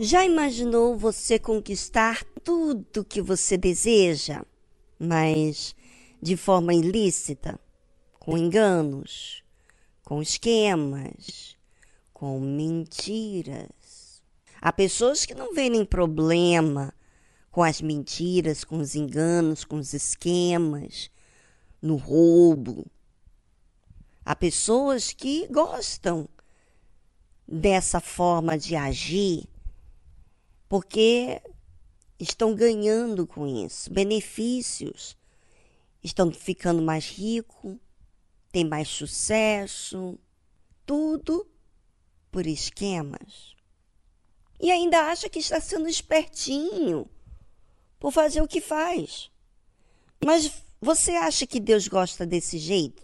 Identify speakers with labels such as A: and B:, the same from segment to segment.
A: Já imaginou você conquistar tudo que você deseja, mas de forma ilícita, com enganos, com esquemas, com mentiras? Há pessoas que não veem problema com as mentiras, com os enganos, com os esquemas, no roubo. Há pessoas que gostam dessa forma de agir porque estão ganhando com isso benefícios, estão ficando mais ricos, têm mais sucesso, tudo por esquemas. E ainda acha que está sendo espertinho por fazer o que faz. Mas você acha que Deus gosta desse jeito?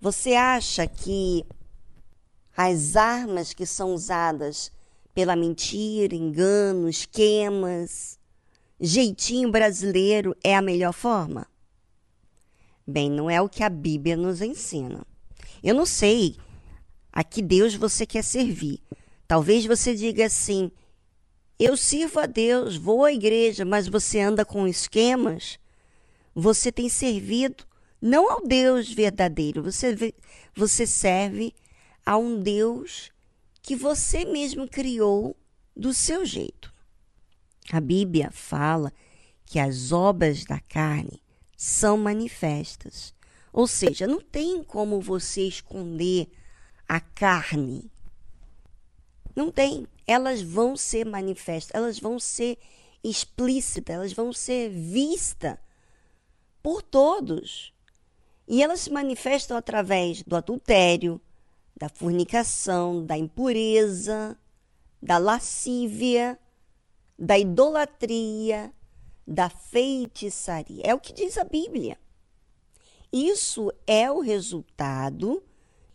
A: Você acha que as armas que são usadas pela mentira, engano, esquemas, jeitinho brasileiro é a melhor forma? Bem, não é o que a Bíblia nos ensina. Eu não sei a que Deus você quer servir. Talvez você diga assim: eu sirvo a Deus, vou à igreja, mas você anda com esquemas. Você tem servido não ao Deus verdadeiro, você, você serve a um Deus que você mesmo criou do seu jeito. A Bíblia fala que as obras da carne são manifestas. Ou seja, não tem como você esconder a carne. Não tem. Elas vão ser manifestas, elas vão ser explícitas, elas vão ser vistas por todos. E elas se manifestam através do adultério, da fornicação, da impureza, da lascívia, da idolatria, da feitiçaria. É o que diz a Bíblia. Isso é o resultado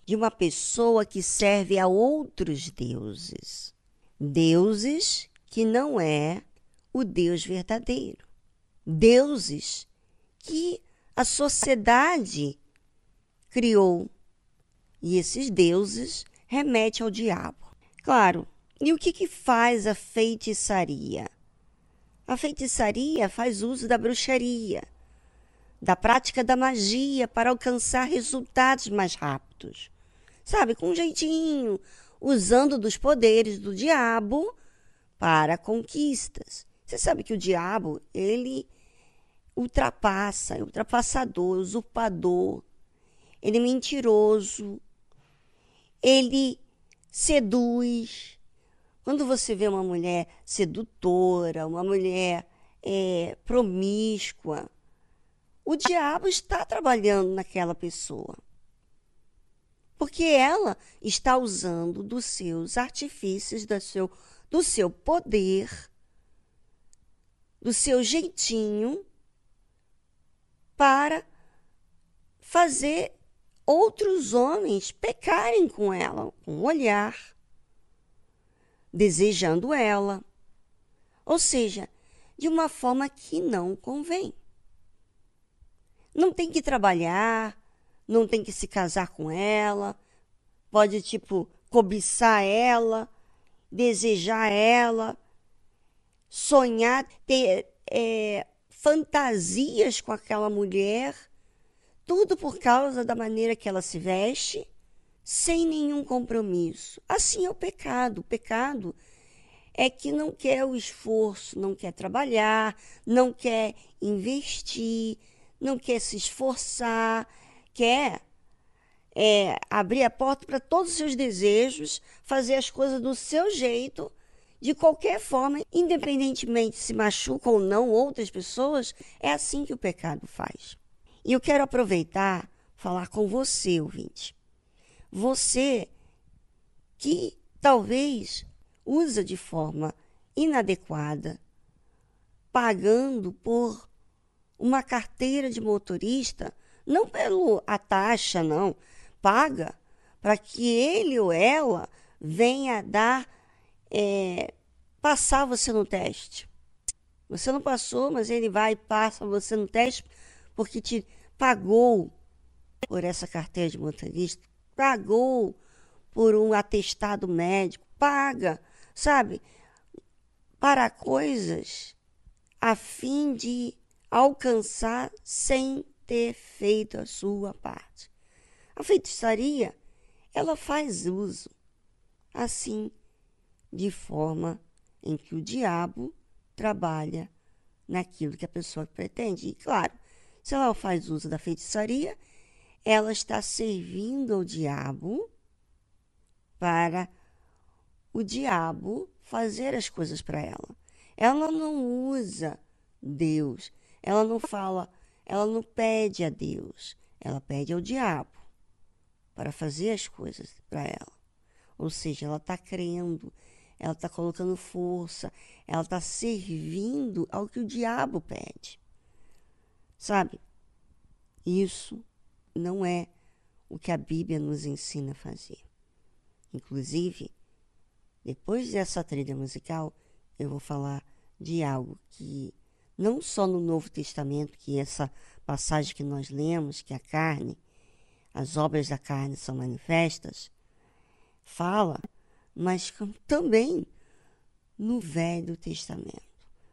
A: de uma pessoa que serve a outros deuses. Deuses que não é o Deus verdadeiro. Deuses que a sociedade criou e esses deuses remetem ao diabo. Claro, e o que, que faz a feitiçaria? A feitiçaria faz uso da bruxaria, da prática da magia para alcançar resultados mais rápidos. Sabe, com um jeitinho, usando dos poderes do diabo para conquistas. Você sabe que o diabo, ele ultrapassa, é ultrapassador, usurpador, ele é mentiroso, ele seduz. Quando você vê uma mulher sedutora, uma mulher é, promíscua, o diabo está trabalhando naquela pessoa. Porque ela está usando dos seus artifícios, do seu, do seu poder, do seu jeitinho, para fazer outros homens pecarem com ela, com o olhar, desejando ela. Ou seja, de uma forma que não convém. Não tem que trabalhar, não tem que se casar com ela, pode, tipo, cobiçar ela, desejar ela, sonhar, ter é, fantasias com aquela mulher tudo por causa da maneira que ela se veste, sem nenhum compromisso. Assim é o pecado. O pecado é que não quer o esforço, não quer trabalhar, não quer investir, não quer se esforçar, quer é, abrir a porta para todos os seus desejos, fazer as coisas do seu jeito, de qualquer forma, independentemente se machuca ou não outras pessoas, é assim que o pecado faz. E eu quero aproveitar falar com você, ouvinte. Você que talvez usa de forma inadequada, pagando por uma carteira de motorista, não pelo a taxa, não, paga para que ele ou ela venha dar, é, passar você no teste. Você não passou, mas ele vai e passa você no teste porque te pagou por essa carteira de motorista, pagou por um atestado médico, paga, sabe? Para coisas a fim de alcançar sem ter feito a sua parte. A feitiçaria, ela faz uso assim de forma em que o diabo trabalha naquilo que a pessoa pretende. E claro, se ela faz uso da feitiçaria, ela está servindo ao diabo para o diabo fazer as coisas para ela. Ela não usa Deus, ela não fala, ela não pede a Deus, ela pede ao diabo para fazer as coisas para ela. Ou seja, ela está crendo, ela está colocando força, ela está servindo ao que o diabo pede. Sabe? Isso não é o que a Bíblia nos ensina a fazer. Inclusive, depois dessa trilha musical, eu vou falar de algo que não só no Novo Testamento, que essa passagem que nós lemos, que a carne, as obras da carne são manifestas, fala, mas também no Velho Testamento.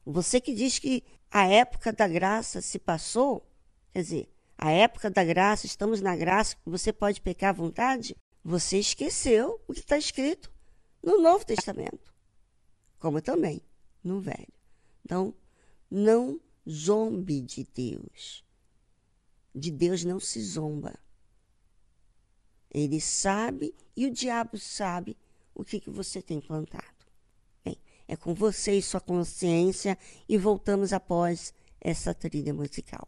A: Você que diz que a época da graça se passou, quer dizer, a época da graça, estamos na graça, você pode pecar à vontade, você esqueceu o que está escrito no Novo Testamento, como também no Velho. Então, não zombe de Deus. De Deus não se zomba. Ele sabe e o diabo sabe o que, que você tem plantado. Bem, é com você e sua consciência e voltamos após essa trilha musical.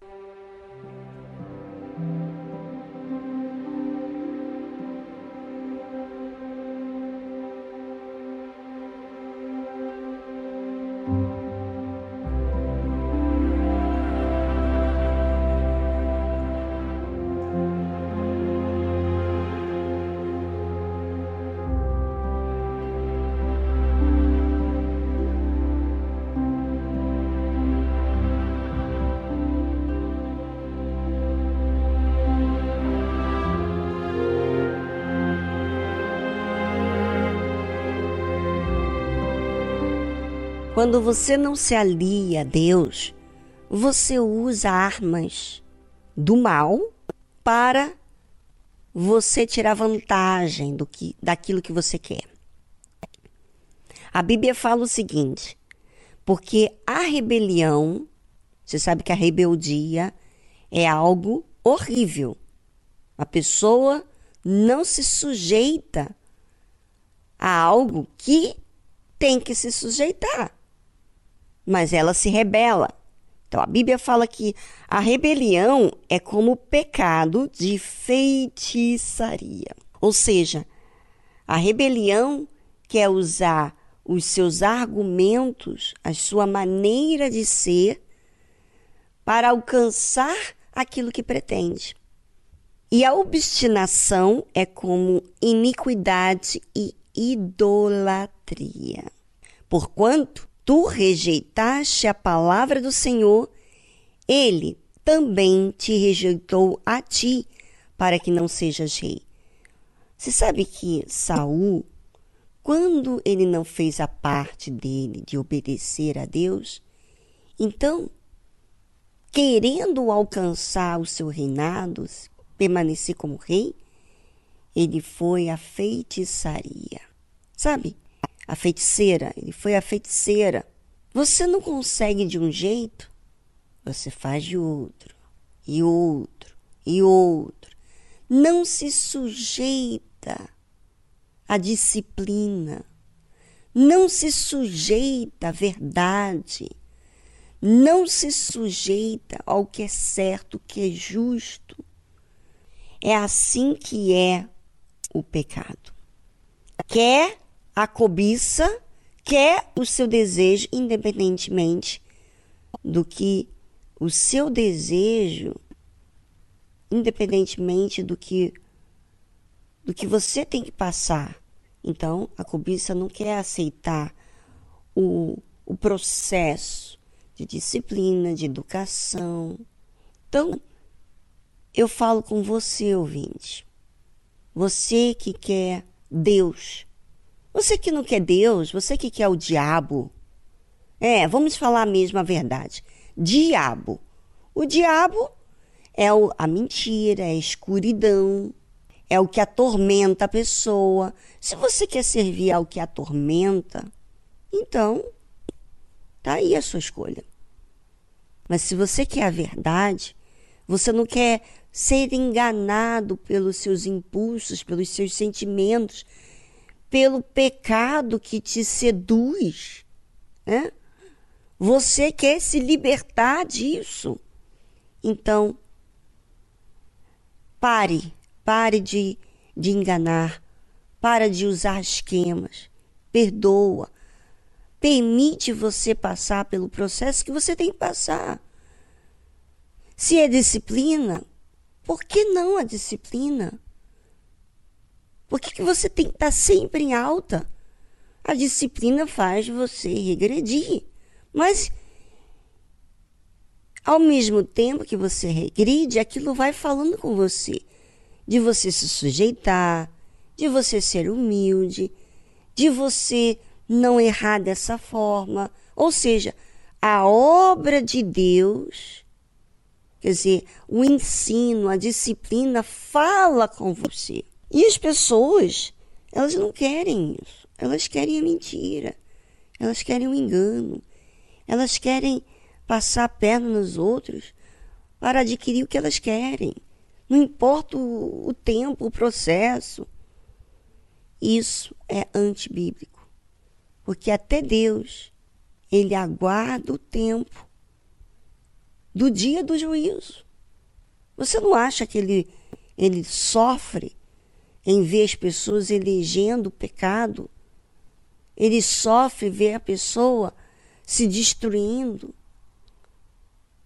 A: Quando você não se alia a Deus, você usa armas do mal para você tirar vantagem do que, daquilo que você quer. A Bíblia fala o seguinte: porque a rebelião, você sabe que a rebeldia é algo horrível. A pessoa não se sujeita a algo que tem que se sujeitar mas ela se rebela. Então a Bíblia fala que a rebelião é como o pecado de feitiçaria. Ou seja, a rebelião quer usar os seus argumentos, a sua maneira de ser, para alcançar aquilo que pretende. E a obstinação é como iniquidade e idolatria. Porquanto tu rejeitaste a palavra do Senhor, ele também te rejeitou a ti, para que não sejas rei. Você sabe que Saul, quando ele não fez a parte dele de obedecer a Deus, então, querendo alcançar o seu reinado, permanecer como rei, ele foi à feitiçaria. Sabe? A feiticeira, ele foi a feiticeira. Você não consegue de um jeito, você faz de outro, e outro, e outro. Não se sujeita à disciplina, não se sujeita à verdade, não se sujeita ao que é certo, o que é justo. É assim que é o pecado. Quer a cobiça quer o seu desejo, independentemente do que o seu desejo, independentemente do que do que você tem que passar. Então, a cobiça não quer aceitar o, o processo de disciplina, de educação. Então, eu falo com você, ouvinte. Você que quer Deus. Você que não quer Deus, você que quer o diabo. É, vamos falar mesmo a verdade. Diabo. O diabo é a mentira, é a escuridão, é o que atormenta a pessoa. Se você quer servir ao que atormenta, então tá aí a sua escolha. Mas se você quer a verdade, você não quer ser enganado pelos seus impulsos, pelos seus sentimentos, pelo pecado que te seduz, né? Você quer se libertar disso. Então, pare, pare de, de enganar, para de usar esquemas, perdoa, permite você passar pelo processo que você tem que passar. Se é disciplina, por que não a disciplina? Por que, que você tem que estar sempre em alta? A disciplina faz você regredir. Mas, ao mesmo tempo que você regride, aquilo vai falando com você. De você se sujeitar, de você ser humilde, de você não errar dessa forma. Ou seja, a obra de Deus Quer dizer, o ensino, a disciplina fala com você. E as pessoas, elas não querem isso. Elas querem a mentira. Elas querem o engano. Elas querem passar a perna nos outros para adquirir o que elas querem. Não importa o, o tempo, o processo. Isso é antibíblico. Porque até Deus, ele aguarda o tempo do dia do juízo. Você não acha que ele, ele sofre em ver as pessoas elegendo o pecado? Ele sofre ver a pessoa se destruindo.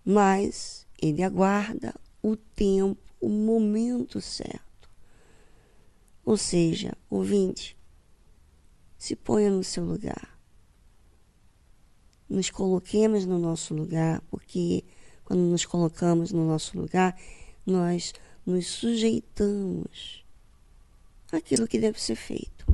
A: Mas ele aguarda o tempo, o momento certo. Ou seja, ouvinte, se ponha no seu lugar. Nos coloquemos no nosso lugar, porque quando nos colocamos no nosso lugar, nós nos sujeitamos àquilo que deve ser feito.